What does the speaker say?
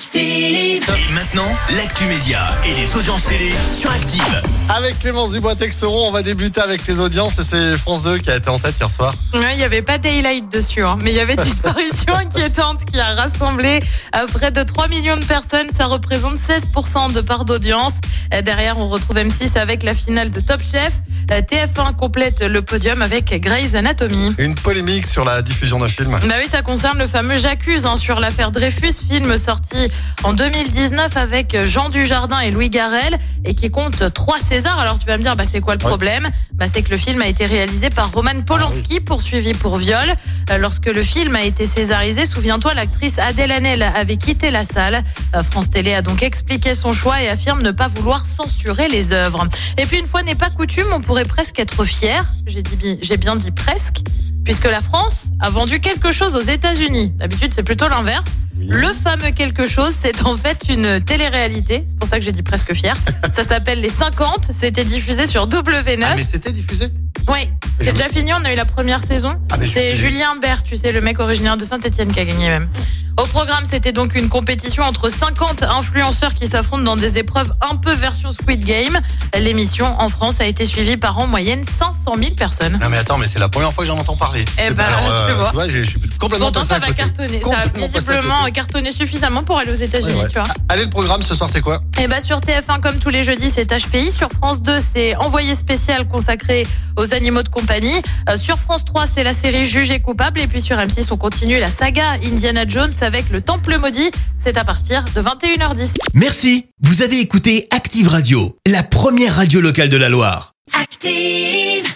Active. Et maintenant, l'actu média et les audiences télé sur Active. Avec Clémence Dubois-Texeron, on va débuter avec les audiences et c'est France 2 qui a été en tête hier soir. Ouais, il n'y avait pas Daylight dessus, hein, mais il y avait Disparition inquiétante qui a rassemblé euh, près de 3 millions de personnes. Ça représente 16% de part d'audience. Euh, derrière, on retrouve M6 avec la finale de Top Chef. Euh, TF1 complète le podium avec Grey's Anatomy. Une polémique sur la diffusion d'un film. Bah oui, ça concerne le fameux J'accuse hein, sur l'affaire Dreyfus, film sorti en 2019 avec Jean Dujardin et Louis Garrel et qui compte trois Césars. Alors tu vas me dire, bah, c'est quoi le Ouais. problème? Bah, C'est que le film a été réalisé par Roman Polanski, poursuivi pour viol. Euh, lorsque le film a été césarisé, souviens-toi, l'actrice Adèle Hanel avait quitté la salle. Euh, France Télé a donc expliqué son choix et affirme ne pas vouloir censurer les œuvres. Et puis une fois n'est pas coutume, on pourrait presque être fier. J'ai bien dit presque. Puisque la France a vendu quelque chose aux États-Unis. D'habitude, c'est plutôt l'inverse. Le fameux quelque chose, c'est en fait une télé-réalité. C'est pour ça que j'ai dit presque fier. Ça s'appelle Les 50. C'était diffusé sur W9. Ah, mais c'était diffusé Oui, c'est déjà fini. On a eu la première saison. Ah, c'est Julien Bert, tu sais, le mec originaire de Saint-Etienne qui a gagné même. Au programme, c'était donc une compétition entre 50 influenceurs qui s'affrontent dans des épreuves un peu version Squid Game. L'émission en France a été suivie par en moyenne 500 000 personnes. Non mais attends, mais c'est la première fois que j'en entends parler. Eh ben, Alors, tu vois. tu vois, j'ai- je suis complètement Pourtant, ça va cartonner. Ça a Complètement passé à visiblement côté. cartonné suffisamment pour aller aux États-Unis, Ouais, ouais. tu vois. Allez, le programme ce soir, c'est quoi? Et bah sur TF1 comme tous les jeudis c'est HPI, sur France 2 c'est Envoyé spécial consacré aux animaux de compagnie, Euh, sur France 3 c'est la série Jugé coupable et puis sur M6 on continue la saga Indiana Jones avec le Temple maudit, c'est à partir de 21h10. Merci, vous avez écouté Active Radio, la première radio locale de la Loire. Active.